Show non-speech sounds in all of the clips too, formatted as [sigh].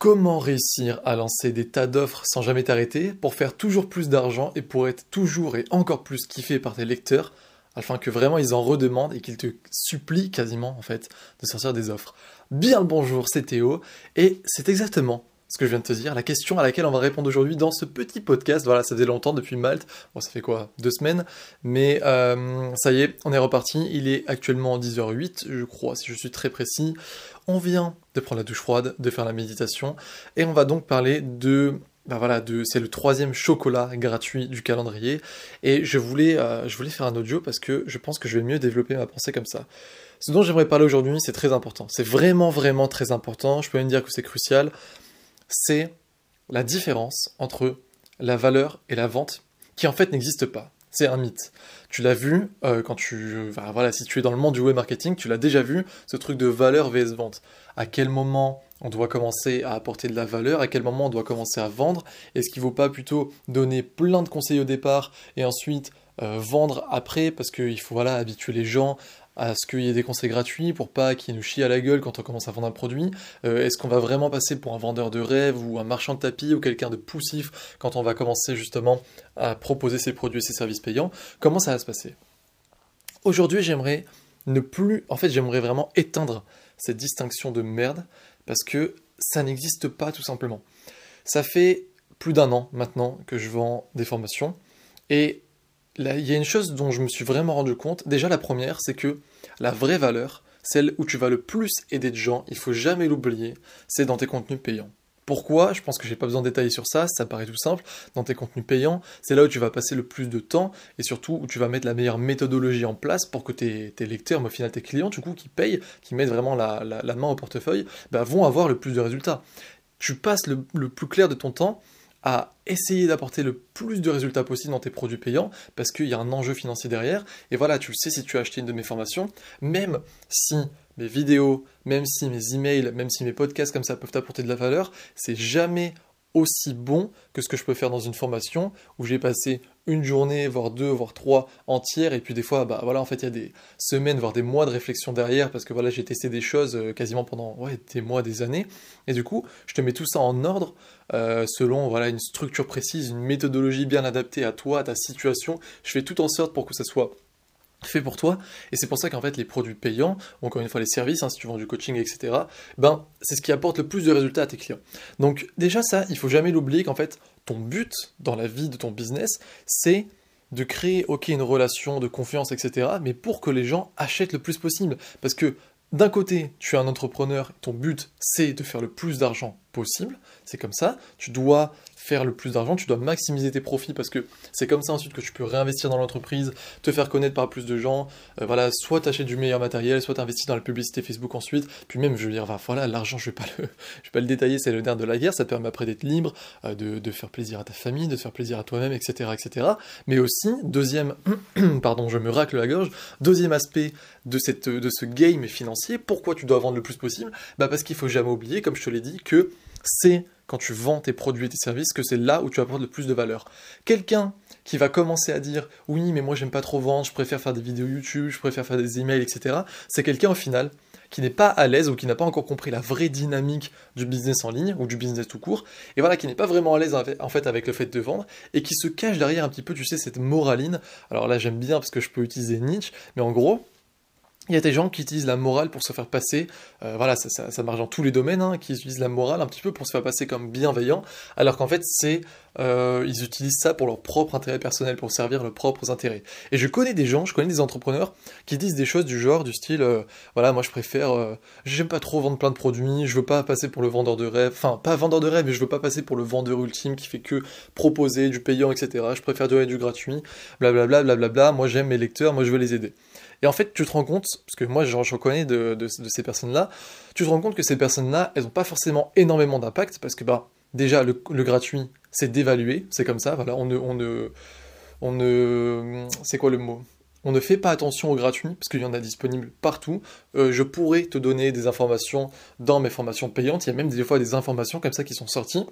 Comment réussir à lancer des tas d'offres sans jamais t'arrêter pour faire toujours plus d'argent et pour être toujours et encore plus kiffé par tes lecteurs afin que vraiment ils en redemandent et qu'ils te supplient quasiment en fait de sortir des offres. Bien le bonjour, c'est Théo et c'est exactement ce que je viens de te dire, la question à laquelle on va répondre aujourd'hui dans ce petit podcast. Voilà, ça faisait longtemps depuis Malte. Bon, ça fait quoi Deux semaines? Mais euh, ça y est, on est reparti. Il est actuellement 10h08, je crois, si je suis très précis. On vient de prendre la douche froide, de faire la méditation. Et on va donc parler de ben voilà, c'est le troisième chocolat gratuit du calendrier. Et je voulais, euh, je voulais faire un audio parce que je pense que je vais mieux développer ma pensée comme ça. Ce dont j'aimerais parler aujourd'hui, c'est très important. C'est vraiment, vraiment très important. Je peux même dire que c'est crucial c'est la différence entre la valeur et la vente, qui en fait n'existe pas. C'est un mythe. Tu l'as vu euh, quand tu, voilà, si tu es dans le monde du web marketing, tu l'as déjà vu, ce truc de valeur vs vente. À quel moment on doit commencer à apporter de la valeur, à quel moment on doit commencer à vendre? Est-ce qu'il ne vaut pas plutôt donner plein de conseils au départ et ensuite euh, vendre après? Parce qu'il faut voilà habituer les gens à ce qu'il y ait des conseils gratuits pour pas qu'ils nous chient à la gueule quand on commence à vendre un produit. Euh, Est-ce qu'on va vraiment passer pour un vendeur de rêve ou un marchand de tapis ou quelqu'un de poussif quand on va commencer justement à proposer ses produits et ses services payants? Comment ça va se passer? Aujourd'hui, j'aimerais ne plus, en fait, j'aimerais vraiment éteindre cette distinction de merde parce que ça n'existe pas tout simplement. Ça fait plus d'un an maintenant que je vends des formations et il y a une chose dont je me suis vraiment rendu compte. Déjà, la première, c'est que la vraie valeur, celle où tu vas le plus aider de gens, il faut jamais l'oublier, c'est dans tes contenus payants. Pourquoi? Je pense que j'ai pas besoin de détailler sur ça, ça paraît tout simple. Dans tes contenus payants, c'est là où tu vas passer le plus de temps et surtout où tu vas mettre la meilleure méthodologie en place pour que tes, lecteurs, mais au final tes clients, du coup, qui payent, qui mettent vraiment la, main au portefeuille, bah, vont avoir le plus de résultats. Tu passes le plus clair de ton temps à essayer d'apporter le plus de résultats possible dans tes produits payants parce qu'il y a un enjeu financier derrière. Et voilà, tu le sais si tu as acheté une de mes formations, même si mes vidéos, même si mes emails, même si mes podcasts comme ça peuvent t'apporter de la valeur, c'est jamais aussi bon que ce que je peux faire dans une formation où j'ai passé une journée, voire deux, voire trois entières, et puis des fois, bah voilà, en fait, il y a des semaines, voire des mois de réflexion derrière, parce que voilà, j'ai testé des choses euh, quasiment pendant des mois, des années, et du coup, je te mets tout ça en ordre, euh, selon voilà, une structure précise, une méthodologie bien adaptée à toi, à ta situation, je fais tout en sorte pour que ça soit fait pour toi. Et c'est pour ça qu'en fait, les produits payants, encore une fois les services, hein, si tu vends du coaching, etc., ben, c'est ce qui apporte le plus de résultats à tes clients. Donc déjà ça, il faut jamais l'oublier qu'en fait, ton but dans la vie de ton business, c'est de créer, ok, une relation de confiance, etc., mais pour que les gens achètent le plus possible. Parce que d'un côté, tu es un entrepreneur, ton but c'est de faire le plus d'argent possible, c'est comme ça, tu dois faire le plus d'argent, tu dois maximiser tes profits parce que c'est comme ça ensuite que tu peux réinvestir dans l'entreprise, te faire connaître par plus de gens, euh, voilà, soit t'achètes du meilleur matériel, soit t'investis dans la publicité Facebook ensuite, puis même, je veux dire, voilà, l'argent, je vais pas le, [laughs] vais pas le détailler, c'est le nerf de la guerre, ça te permet après d'être libre, euh, de, faire plaisir à ta famille, de faire plaisir à toi-même, etc., etc. Mais aussi, deuxième, [clears throat] pardon, je me racle la gorge, deuxième aspect de cette, de ce game financier, pourquoi tu dois vendre le plus possible? Bah parce qu'il faut jamais oublier, comme je te l'ai dit, que c'est quand tu vends tes produits et tes services que c'est là où tu apportes le plus de valeur. Quelqu'un qui va commencer à dire oui mais moi j'aime pas trop vendre, je préfère faire des vidéos YouTube, je préfère faire des emails, etc. C'est quelqu'un au final qui n'est pas à l'aise ou qui n'a pas encore compris la vraie dynamique du business en ligne ou du business tout court, et voilà, qui n'est pas vraiment à l'aise en fait avec le fait de vendre et qui se cache derrière un petit peu, tu sais, cette moraline. Alors là, j'aime bien parce que je peux utiliser Nietzsche, mais en gros, il y a des gens qui utilisent la morale pour se faire passer, euh, voilà, ça, marche dans tous les domaines, hein, qui utilisent la morale un petit peu pour se faire passer comme bienveillant, alors qu'en fait, c'est, euh, ils utilisent ça pour leur propre intérêt personnel, pour servir leurs propres intérêts. Et je connais des gens, je connais des entrepreneurs qui disent des choses du genre, du style, euh, voilà, moi je préfère, j'aime pas trop vendre plein de produits, je veux pas passer pour le vendeur de rêve, enfin, pas vendeur de rêve, mais je veux pas passer pour le vendeur ultime qui fait que proposer du payant, etc. Je préfère donner du gratuit, blablabla, blablabla, moi j'aime mes lecteurs, moi je veux les aider. Et en fait, tu te rends compte, parce que moi j'en connais de, de, ces personnes-là, tu te rends compte que ces personnes-là, elles n'ont pas forcément énormément d'impact, parce que bah, déjà, le, gratuit, c'est d'évaluer, c'est comme ça, voilà, on ne... On ne, on ne c'est quoi le mot? On ne fait pas attention au gratuit, parce qu'il y en a disponible partout. Euh, je pourrais te donner des informations dans mes formations payantes. Il y a même des fois des informations comme ça qui sont sorties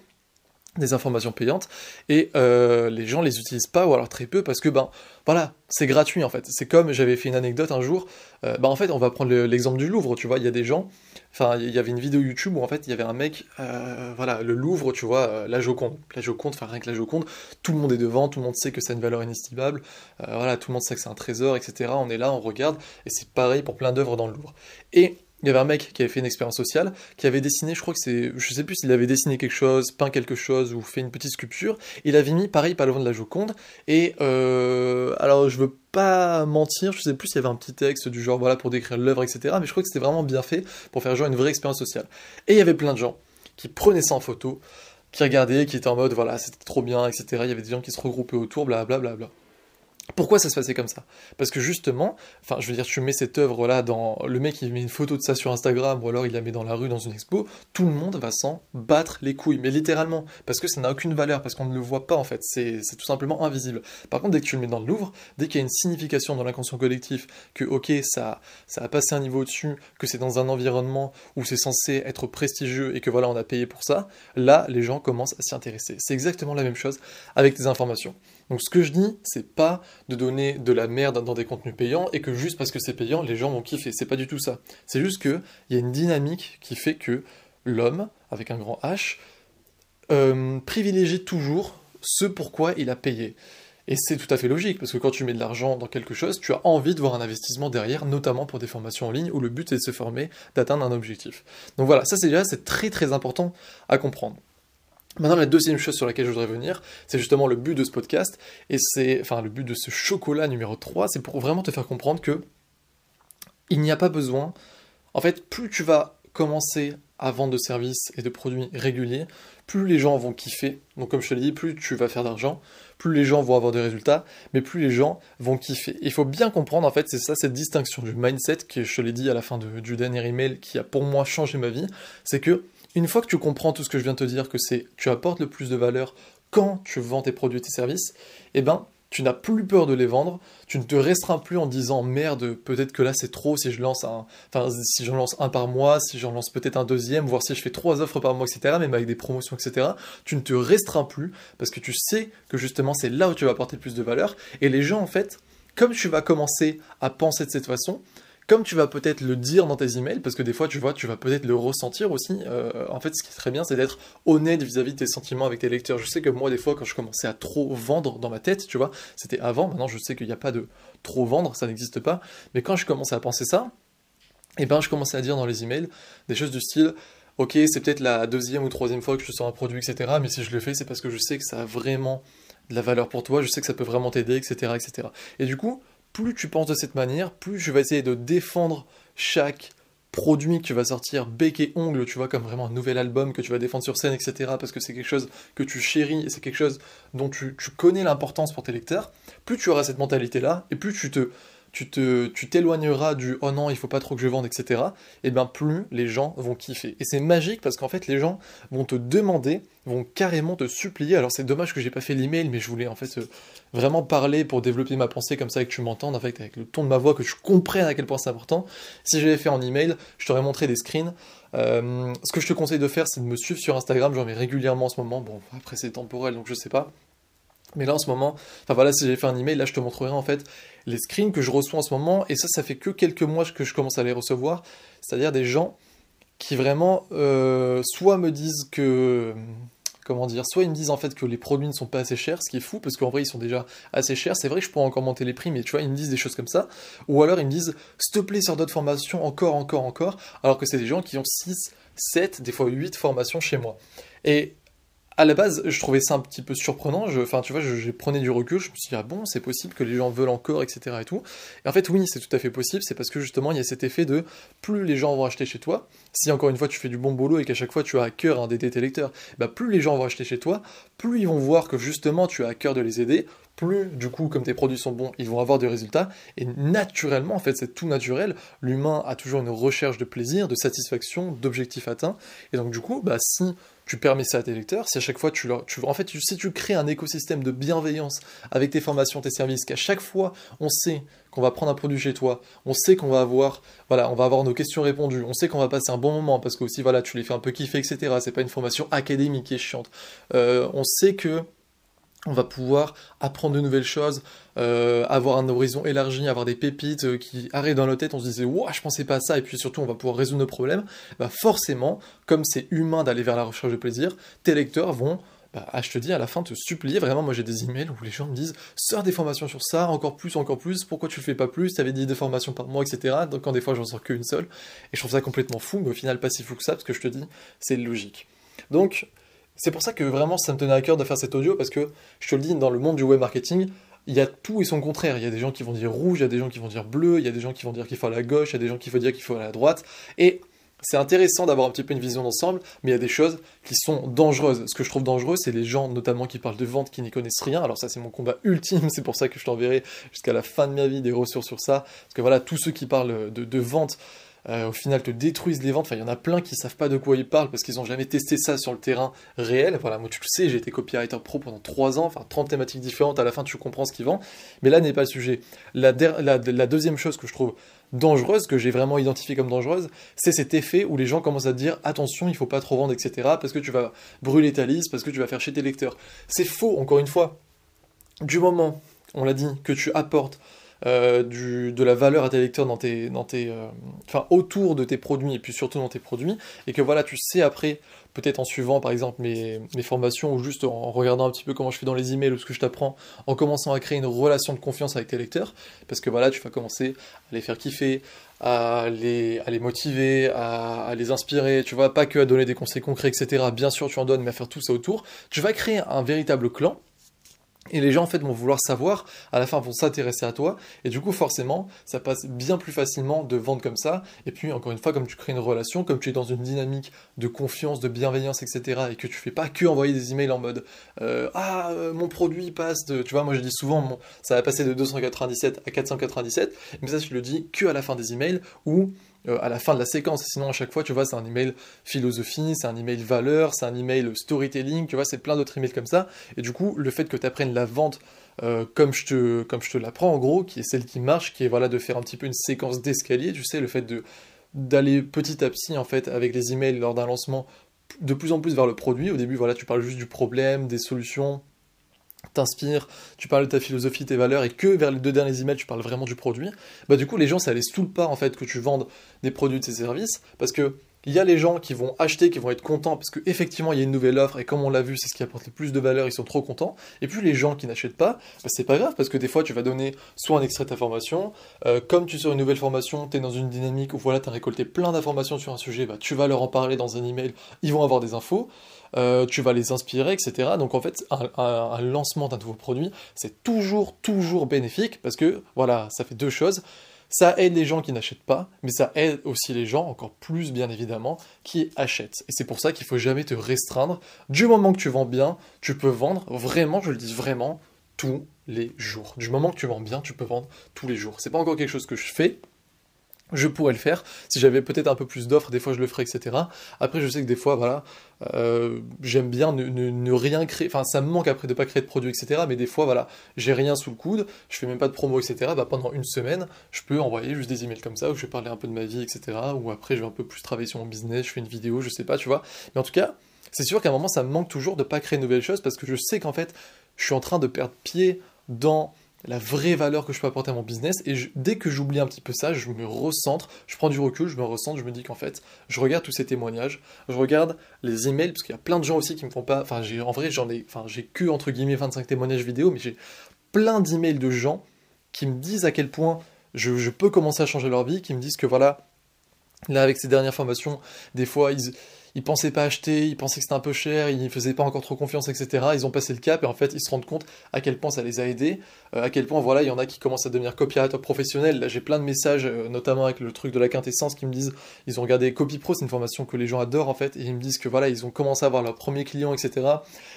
des informations payantes et euh, les gens les utilisent pas ou alors très peu parce que ben voilà c'est gratuit en fait. C'est comme j'avais fait une anecdote un jour euh, ben en fait on va prendre l'exemple du Louvre tu vois. Il y a des gens enfin il y avait une vidéo YouTube où en fait il y avait un mec euh, voilà le Louvre tu vois la Joconde. La Joconde enfin rien que la Joconde. Tout le monde est devant tout le monde sait que c'est une valeur inestimable. Voilà tout le monde sait que c'est un trésor etc on est là on regarde et c'est pareil pour plein d'œuvres dans le Louvre. Et il y avait un mec qui avait fait une expérience sociale, qui avait dessiné, je crois que c'est, je sais plus s'il avait dessiné quelque chose, peint quelque chose ou fait une petite sculpture. Il avait mis pareil pas loin de la Joconde. Et euh, alors je veux pas mentir, je sais plus s'il y avait un petit texte du genre voilà pour décrire l'œuvre, etc. Mais je crois que c'était vraiment bien fait pour faire genre une vraie expérience sociale. Et il y avait plein de gens qui prenaient ça en photo, qui regardaient, qui étaient en mode voilà c'était trop bien, etc. Il y avait des gens qui se regroupaient autour, blablabla. Bla, bla, bla. Pourquoi ça se passait comme ça? Parce que justement, je veux dire, tu mets cette œuvre-là dans. Le mec, il met une photo de ça sur Instagram, ou alors il la met dans la rue, dans une expo, tout le monde va s'en battre les couilles, mais littéralement, parce que ça n'a aucune valeur, parce qu'on ne le voit pas en fait, c'est tout simplement invisible. Par contre, dès que tu le mets dans le Louvre, dès qu'il y a une signification dans l'inconscient collectif, que ok, ça, ça a passé un niveau au-dessus, que c'est dans un environnement où c'est censé être prestigieux et que voilà, on a payé pour ça, là, les gens commencent à s'y intéresser. C'est exactement la même chose avec des informations. Donc ce que je dis, c'est pas de donner de la merde dans des contenus payants et que juste parce que c'est payant, les gens vont kiffer. C'est pas du tout ça. C'est juste qu'il y a une dynamique qui fait que l'homme, avec un grand H, euh, privilégie toujours ce pourquoi il a payé. Et c'est tout à fait logique, parce que quand tu mets de l'argent dans quelque chose, tu as envie de voir un investissement derrière, notamment pour des formations en ligne, où le but est de se former, d'atteindre un objectif. Donc voilà, ça c'est déjà très très important à comprendre. Maintenant, la deuxième chose sur laquelle je voudrais venir, c'est justement le but de ce podcast, et c'est, enfin, le but de ce chocolat numéro 3, c'est pour vraiment te faire comprendre que il n'y a pas besoin, en fait, plus tu vas commencer à vendre de services et de produits réguliers, plus les gens vont kiffer. Donc comme je te l'ai dit, plus tu vas faire d'argent, plus les gens vont avoir des résultats, mais plus les gens vont kiffer. Il faut bien comprendre, en fait, c'est ça, cette distinction du mindset, que je te l'ai dit à la fin du dernier email, qui a pour moi changé ma vie, c'est que une fois que tu comprends tout ce que je viens de te dire, que c'est tu apportes le plus de valeur quand tu vends tes produits et tes services, eh ben tu n'as plus peur de les vendre, tu ne te restreins plus en disant merde, peut-être que là c'est trop si je lance un, enfin si j'en lance un par mois, si j'en lance peut-être un deuxième, voire si je fais trois offres par mois, etc. Même avec des promotions, etc. Tu ne te restreins plus parce que tu sais que justement c'est là où tu vas apporter le plus de valeur. Et les gens en fait, comme tu vas commencer à penser de cette façon, comme tu vas peut-être le dire dans tes emails, parce que des fois, tu vois, tu vas peut-être le ressentir aussi. Euh, en fait, ce qui est très bien, c'est d'être honnête vis-à-vis de tes sentiments avec tes lecteurs. Je sais que moi, des fois, quand je commençais à trop vendre dans ma tête, tu vois, c'était avant. Maintenant, je sais qu'il n'y a pas de trop vendre, ça n'existe pas. Mais quand je commençais à penser ça, eh ben, je commençais à dire dans les emails des choses du style. Ok, c'est peut-être la deuxième ou troisième fois que je sors un produit, etc. Mais si je le fais, c'est parce que je sais que ça a vraiment de la valeur pour toi, je sais que ça peut vraiment t'aider, etc., etc. Et du coup, plus tu penses de cette manière, plus je vais essayer de défendre chaque produit que tu vas sortir bec et ongle, tu vois, comme vraiment un nouvel album que tu vas défendre sur scène, etc., parce que c'est quelque chose que tu chéris et c'est quelque chose dont tu, tu connais l'importance pour tes lecteurs, plus tu auras cette mentalité-là, et plus tu te tu t'éloigneras du oh non, il faut pas trop que je vende, etc. Et bien plus les gens vont kiffer. Et c'est magique parce qu'en fait les gens vont te demander, vont carrément te supplier. Alors c'est dommage que j'ai pas fait l'email, mais je voulais en fait euh, vraiment parler pour développer ma pensée comme ça et que tu m'entendes, en fait, avec le ton de ma voix, que tu comprennes à quel point c'est important. Si j'avais fait en email, je t'aurais montré des screens. Euh, ce que je te conseille de faire, c'est de me suivre sur Instagram. J'en mets régulièrement en ce moment. Bon, après c'est temporel, donc je sais pas. Mais là en ce moment, enfin voilà, si j'avais fait un email, là je te montrerai en fait les screens que je reçois en ce moment, et ça, ça fait que quelques mois que je commence à les recevoir, c'est-à-dire des gens qui vraiment euh, soit me disent que comment dire, soit ils me disent en fait que les produits ne sont pas assez chers, ce qui est fou parce qu'en vrai ils sont déjà assez chers, c'est vrai que je pourrais encore monter les prix, mais tu vois, ils me disent des choses comme ça, ou alors ils me disent s'il te plaît sur d'autres formations, encore, encore, encore, alors que c'est des gens qui ont 6, 7, des fois 8 formations chez moi. Et à la base, je trouvais ça un petit peu surprenant. enfin, tu vois, je, prenais du recul. Je me suis dit, ah bon, c'est possible que les gens veulent encore, etc. Et tout. Et en fait, oui, c'est tout à fait possible. C'est parce que justement, il y a cet effet de plus les gens vont acheter chez toi. Si encore une fois, tu fais du bon boulot et qu'à chaque fois, tu as à cœur d'aider tes lecteurs, bah, plus les gens vont acheter chez toi, plus ils vont voir que justement, tu as à cœur de les aider. Plus, du coup, comme tes produits sont bons, ils vont avoir des résultats. Et naturellement, en fait, c'est tout naturel. L'humain a toujours une recherche de plaisir, de satisfaction, d'objectifs atteints. Et donc, du coup, bah, si tu permets ça à tes lecteurs, si à chaque fois tu leur... Tu, en fait, si tu crées un écosystème de bienveillance avec tes formations, tes services, qu'à chaque fois on sait qu'on va prendre un produit chez toi, on sait qu'on va avoir, voilà, on va avoir nos questions répondues, on sait qu'on va passer un bon moment parce que aussi, voilà, tu les fais un peu kiffer, etc. C'est pas une formation académique qui est chiante. Euh, on sait que on va pouvoir apprendre de nouvelles choses, euh, avoir un horizon élargi, avoir des pépites euh, qui arrivent dans notre tête, on se disait ouah je pensais pas à ça, et puis surtout on va pouvoir résoudre nos problèmes, bah forcément, comme c'est humain d'aller vers la recherche de plaisir, tes lecteurs vont bah, ah, je te dis, à la fin, te supplier. Vraiment, moi, j'ai des emails où les gens me disent Sors des formations sur ça, encore plus, encore plus, pourquoi tu le fais pas plus T'avais dit des formations par mois, etc. Donc, quand des fois, j'en sors qu'une seule. Et je trouve ça complètement fou, mais au final, pas si fou que ça, parce que je te dis, c'est logique. Donc, c'est pour ça que vraiment, ça me tenait à cœur de faire cet audio, parce que je te le dis, dans le monde du web marketing, il y a tout et son contraire. Il y a des gens qui vont dire rouge, il y a des gens qui vont dire bleu, il y a des gens qui vont dire qu'il faut à la gauche, il y a des gens qui vont dire qu'il faut à la droite. Et c'est intéressant d'avoir un petit peu une vision d'ensemble, mais il y a des choses qui sont dangereuses. Ce que je trouve dangereux, c'est les gens, notamment qui parlent de vente, qui n'y connaissent rien. Alors ça, c'est mon combat ultime, [laughs] c'est pour ça que je t'enverrai jusqu'à la fin de ma vie des ressources sur ça. Parce que voilà, tous ceux qui parlent de, vente, euh, au final te détruisent les ventes. Enfin, il y en a plein qui savent pas de quoi ils parlent parce qu'ils n'ont jamais testé ça sur le terrain réel. Voilà, moi tu le sais, j'ai été copywriter pro pendant 3 ans, enfin 30 thématiques différentes, à la fin tu comprends ce qu'ils vendent. Mais là n'est pas le sujet. La, deuxième chose que je trouve dangereuse, que j'ai vraiment identifiée comme dangereuse, c'est cet effet où les gens commencent à dire attention, il faut pas trop vendre, etc., parce que tu vas brûler ta liste, parce que tu vas faire chier tes lecteurs. C'est faux, encore une fois. Du moment, on l'a dit, que tu apportes euh, de la valeur à tes lecteurs dans tes, dans tes, euh, autour de tes produits et puis surtout dans tes produits, et que voilà, tu sais après peut-être en suivant par exemple mes, formations ou juste en regardant un petit peu comment je fais dans les emails ou ce que je t'apprends, en commençant à créer une relation de confiance avec tes lecteurs, parce que voilà, tu vas commencer à les faire kiffer, à les, à les motiver, à, à, les inspirer, tu vois, pas que à donner des conseils concrets, etc. Bien sûr, tu en donnes, mais à faire tout ça autour. Tu vas créer un véritable clan et les gens en fait vont vouloir savoir, à la fin vont s'intéresser à toi, et du coup forcément ça passe bien plus facilement de vendre comme ça, et puis encore une fois comme tu crées une relation, comme tu es dans une dynamique de confiance, de bienveillance, etc., et que tu fais pas que envoyer des emails en mode euh, ah euh, mon produit passe de, tu vois moi je dis souvent ça va passer de 297 à 497, mais ça je le dis que à la fin des emails, ou euh, à la fin de la séquence. Sinon, à chaque fois, tu vois, c'est un email philosophie, c'est un email valeur, c'est un email storytelling, tu vois, c'est plein d'autres emails comme ça. Et du coup, le fait que tu apprennes la vente euh, comme je te, te l'apprends, en gros, qui est celle qui marche, qui est voilà, de faire un petit peu une séquence d'escalier, tu sais, le fait d'aller petit à petit, en fait, avec les emails lors d'un lancement, de plus en plus vers le produit. Au début, voilà, tu parles juste du problème, des solutions, t'inspires, tu parles de ta philosophie, tes valeurs, et que vers les deux derniers emails, tu parles vraiment du produit, bah du coup, les gens, ça laisse tout le pas, en fait, que tu vendes des produits de services, parce que il y a les gens qui vont acheter, qui vont être contents parce qu'effectivement il y a une nouvelle offre et comme on l'a vu, c'est ce qui apporte le plus de valeur, ils sont trop contents. Et puis les gens qui n'achètent pas, bah, c'est pas grave parce que des fois tu vas donner soit un extrait de ta formation, euh, comme tu sors une nouvelle formation, tu es dans une dynamique où voilà, tu as récolté plein d'informations sur un sujet, bah, tu vas leur en parler dans un email, ils vont avoir des infos. Euh, tu vas les inspirer, etc. Donc en fait, un, lancement d'un nouveau produit, c'est toujours, toujours bénéfique parce que voilà, ça fait deux choses. Ça aide les gens qui n'achètent pas, mais ça aide aussi les gens, encore plus bien évidemment, qui achètent. Et c'est pour ça qu'il faut jamais te restreindre. Du moment que tu vends bien, tu peux vendre vraiment, je le dis vraiment, tous les jours. Du moment que tu vends bien, tu peux vendre tous les jours. C'est pas encore quelque chose que je fais, je pourrais le faire. Si j'avais peut-être un peu plus d'offres, des fois je le ferais, etc. Après, je sais que des fois, voilà, euh, j'aime bien ne, rien créer. Enfin, ça me manque après de pas créer de produits, etc. Mais des fois, voilà, j'ai rien sous le coude, je fais même pas de promo, etc. Bah, pendant une semaine, je peux envoyer juste des emails comme ça où je vais parler un peu de ma vie, etc. Ou après, je vais un peu plus travailler sur mon business, je fais une vidéo, je sais pas, tu vois. Mais en tout cas, c'est sûr qu'à un moment, ça me manque toujours de pas créer de nouvelles choses parce que je sais qu'en fait, je suis en train de perdre pied dans la vraie valeur que je peux apporter à mon business. Et dès que j'oublie un petit peu ça, je me recentre, je prends du recul, je me recentre, je me dis qu'en fait, je regarde tous ces témoignages, je regarde les emails, parce qu'il y a plein de gens aussi qui me font pas. Enfin, en vrai, j'en ai, enfin, j'ai que entre guillemets 25 témoignages vidéo, mais j'ai plein d'emails de gens qui me disent à quel point je, je peux commencer à changer leur vie, qui me disent que voilà, là, avec ces dernières formations, des fois, ils ils pensaient pas acheter, ils pensaient que c'était un peu cher, ils faisaient pas encore trop confiance, etc. Ils ont passé le cap et en fait ils se rendent compte à quel point ça les a aidés, euh, à quel point voilà il y en a qui commencent à devenir copywriter professionnels. Là j'ai plein de messages, euh, notamment avec le truc de la quintessence, qui me disent ils ont regardé Copy Pro, c'est une formation que les gens adorent en fait, et ils me disent que voilà ils ont commencé à avoir leurs premiers clients, etc.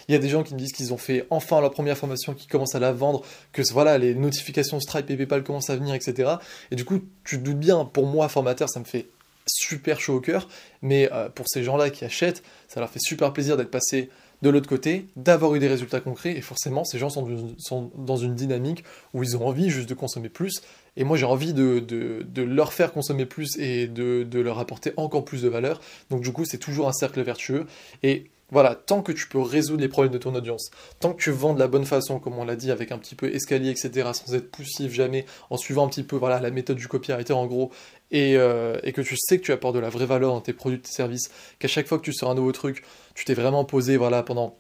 Il y a des gens qui me disent qu'ils ont fait enfin leur première formation, qui commencent à la vendre, que voilà les notifications Stripe et PayPal commencent à venir, etc. Et du coup tu te doutes bien, pour moi formateur ça me fait super chaud au cœur, mais euh, pour ces gens-là qui achètent, ça leur fait super plaisir d'être passés de l'autre côté, d'avoir eu des résultats concrets, et forcément, ces gens sont, dans une dynamique où ils ont envie juste de consommer plus, Et moi, j'ai envie de, de, leur faire consommer plus et de, de leur apporter encore plus de valeur. Donc, du coup, c'est toujours un cercle vertueux. Et voilà, tant que tu peux résoudre les problèmes de ton audience, tant que tu vends de la bonne façon, comme on l'a dit, avec un petit peu escalier, etc., sans être poussif jamais, en suivant un petit peu la méthode du copywriter en gros, et, euh, et, que tu sais que tu apportes de la vraie valeur dans tes produits, tes services, qu'à chaque fois que tu sors un nouveau truc, tu t'es vraiment posé voilà, pendant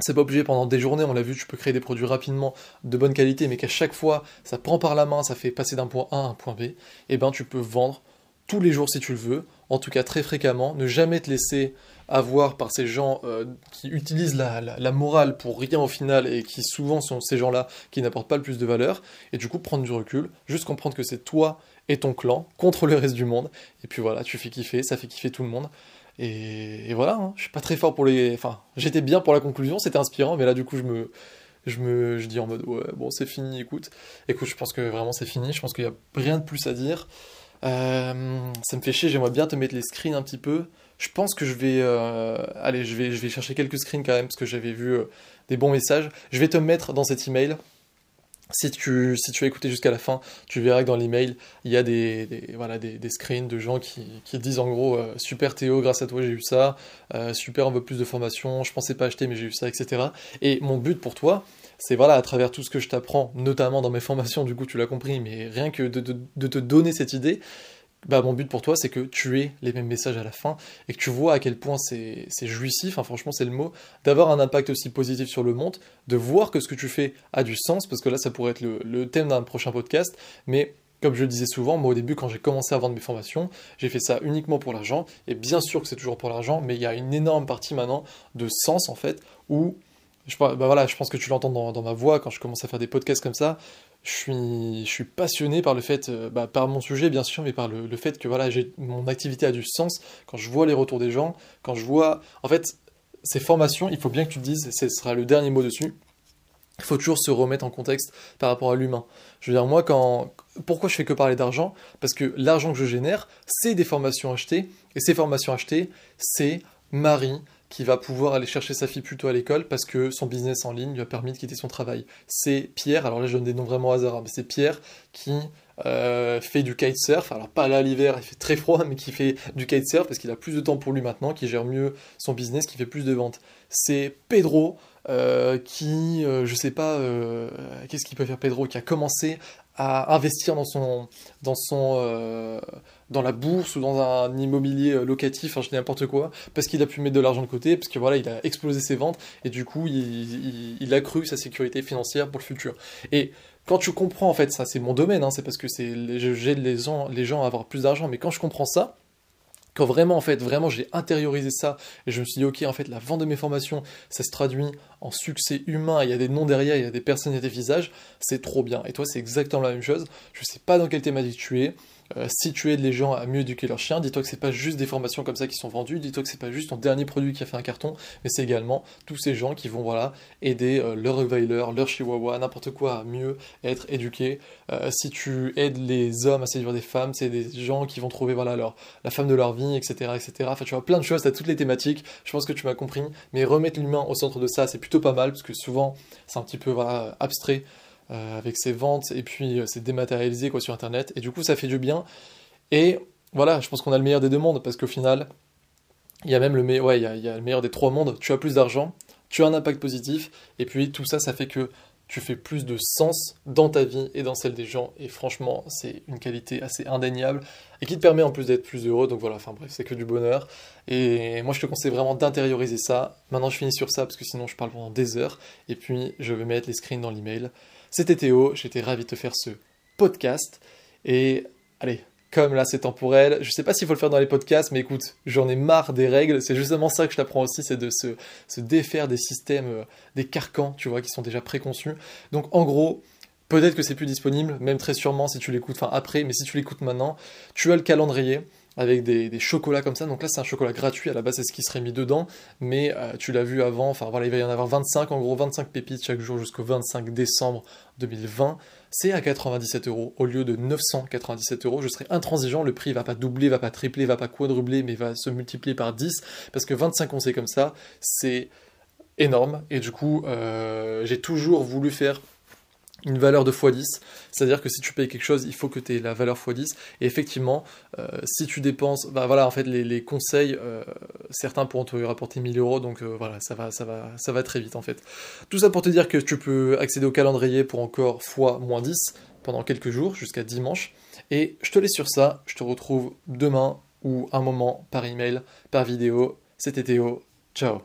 c'est pas obligé pendant des journées, on l'a vu, tu peux créer des produits rapidement, de bonne qualité, mais qu'à chaque fois, ça prend par la main, ça fait passer d'un point A à un point B, et eh ben tu peux vendre tous les jours si tu le veux, en tout cas très fréquemment, ne jamais te laisser avoir par ces gens euh, qui utilisent la, morale pour rien au final et qui souvent sont ces gens-là qui n'apportent pas le plus de valeur, et du coup prendre du recul, juste comprendre que c'est toi et ton clan contre le reste du monde, et puis voilà, tu fais kiffer, ça fait kiffer tout le monde, et, voilà, hein. je suis pas très fort pour les. Enfin, j'étais bien pour la conclusion, c'était inspirant, mais là, du coup, je me. Je me je dis en mode, ouais, bon, c'est fini, écoute. Écoute, je pense que vraiment c'est fini, je pense qu'il n'y a rien de plus à dire. Euh, ça me fait chier, j'aimerais bien te mettre les screens un petit peu. Je pense que je vais. Euh, allez, je vais, je vais chercher quelques screens quand même, parce que j'avais vu euh, des bons messages. Je vais te mettre dans cet email si tu, si tu as écouté jusqu'à la fin, tu verras que dans l'email, il y a des, voilà, des, screens de gens qui, disent en gros euh, Super Théo, grâce à toi j'ai eu ça, super, on veut plus de formation, je pensais pas acheter mais j'ai eu ça, etc. Et mon but pour toi, c'est voilà, à travers tout ce que je t'apprends, notamment dans mes formations, du coup tu l'as compris, mais rien que de te donner cette idée, bah, mon but pour toi, c'est que tu aies les mêmes messages à la fin et que tu vois à quel point c'est jouissif, enfin, franchement, c'est le mot, d'avoir un impact aussi positif sur le monde, de voir que ce que tu fais a du sens, parce que là, ça pourrait être le, thème d'un prochain podcast, mais comme je le disais souvent, moi au début, quand j'ai commencé à vendre mes formations, j'ai fait ça uniquement pour l'argent, et bien sûr que c'est toujours pour l'argent, mais il y a une énorme partie maintenant de sens, en fait, où je, bah voilà, je pense que tu l'entends dans, ma voix quand je commence à faire des podcasts comme ça je suis, je suis passionné par le fait, euh, bah, par mon sujet bien sûr, mais par le, fait que voilà, mon activité a du sens quand je vois les retours des gens, quand je vois, en fait, ces formations, il faut bien que tu te dises, ce sera le dernier mot dessus. Il faut toujours se remettre en contexte par rapport à l'humain. Je veux dire, moi, quand, pourquoi je fais que parler d'argent? Parce que l'argent que je génère, c'est des formations achetées, et ces formations achetées, c'est Marie, qui va pouvoir aller chercher sa fille plutôt à l'école parce que son business en ligne lui a permis de quitter son travail. C'est Pierre, alors là je donne des noms vraiment hasard, hein, mais c'est Pierre qui euh, fait du kitesurf, alors pas là l'hiver, il fait très froid, mais qui fait du kitesurf parce qu'il a plus de temps pour lui maintenant, qui gère mieux son business, qui fait plus de ventes. C'est Pedro euh, qui, euh, je sais pas, qu'est-ce qu'il peut faire Pedro, qui a commencé à investir dans son, dans son, euh, dans la bourse ou dans un immobilier euh, locatif, enfin je dis n'importe quoi, parce qu'il a pu mettre de l'argent de côté, parce que voilà, il a explosé ses ventes et du coup il, il, a cru sa sécurité financière pour le futur. Et quand tu comprends en fait ça, c'est mon domaine, hein, c'est parce que j'aide les gens, à avoir plus d'argent, mais quand je comprends ça, quand vraiment en fait vraiment j'ai intériorisé ça et je me suis dit ok en fait la vente de mes formations ça se traduit en succès humain il y a des noms derrière il y a des personnes et des visages c'est trop bien et toi c'est exactement la même chose je sais pas dans quelle thématique tu es euh, si tu aides les gens à mieux éduquer leurs chiens, dis-toi que c'est pas juste des formations comme ça qui sont vendues, dis-toi que c'est pas juste ton dernier produit qui a fait un carton, mais c'est également tous ces gens qui vont voilà aider euh, leur Rottweiler, leur Chihuahua, n'importe quoi à mieux être éduqué. Euh, si tu aides les hommes à séduire des femmes, c'est des gens qui vont trouver voilà la femme de leur vie, etc., etc. Enfin, tu vois plein de choses, t'as toutes les thématiques. Je pense que tu m'as compris, mais remettre l'humain au centre de ça, c'est plutôt pas mal parce que souvent c'est un petit peu abstrait. Euh, avec ses ventes et puis euh, c'est dématérialisé quoi sur internet. Et du coup ça fait du bien. Et voilà je pense qu'on a le meilleur des deux mondes parce qu'au final il y a même le ouais il y, a, le meilleur des trois mondes. Tu as plus d'argent tu as un impact positif et puis tout ça ça fait que tu fais plus de sens dans ta vie et dans celle des gens. Et franchement c'est une qualité assez indéniable et qui te permet en plus d'être plus heureux. Donc voilà enfin bref c'est que du bonheur. Et moi je te conseille vraiment d'intérioriser ça. Maintenant je finis sur ça parce que sinon je parle pendant des heures. Et puis je vais mettre les screens dans l'email c'était Théo, j'étais ravi de te faire ce podcast. Et allez, comme là c'est temporel, je sais pas s'il faut le faire dans les podcasts, mais écoute, j'en ai marre des règles. C'est justement ça que je t'apprends aussi, c'est de se, se, défaire des systèmes, euh, des carcans, tu vois, qui sont déjà préconçus. Donc en gros, peut-être que c'est plus disponible, même très sûrement si tu l'écoutes, enfin après, mais si tu l'écoutes maintenant, tu as le calendrier avec des, chocolats comme ça. Donc là, c'est un chocolat gratuit. À la base, c'est ce qui serait mis dedans. Mais euh, tu l'as vu avant. Enfin voilà, il va y en avoir 25, en gros 25 pépites chaque jour jusqu'au 25 décembre 2020. C'est à 97 euros au lieu de 997 euros. Je serai intransigeant. Le prix va pas doubler, va pas tripler, va pas quadrupler, mais va se multiplier par 10. Parce que 25 conseils comme ça, c'est énorme. Et du coup, euh, j'ai toujours voulu faire une valeur de x10, c'est-à-dire que si tu payes quelque chose, il faut que tu aies la valeur x10, et effectivement, euh, si tu dépenses, bah voilà, en fait, les, conseils, euh, certains pourront te rapporter 1000 euros, donc euh, voilà, ça va, ça, va, ça va très vite en fait. Tout ça pour te dire que tu peux accéder au calendrier pour encore x-10 pendant quelques jours, jusqu'à dimanche, et je te laisse sur ça, je te retrouve demain ou un moment par email, par vidéo, c'était Théo, ciao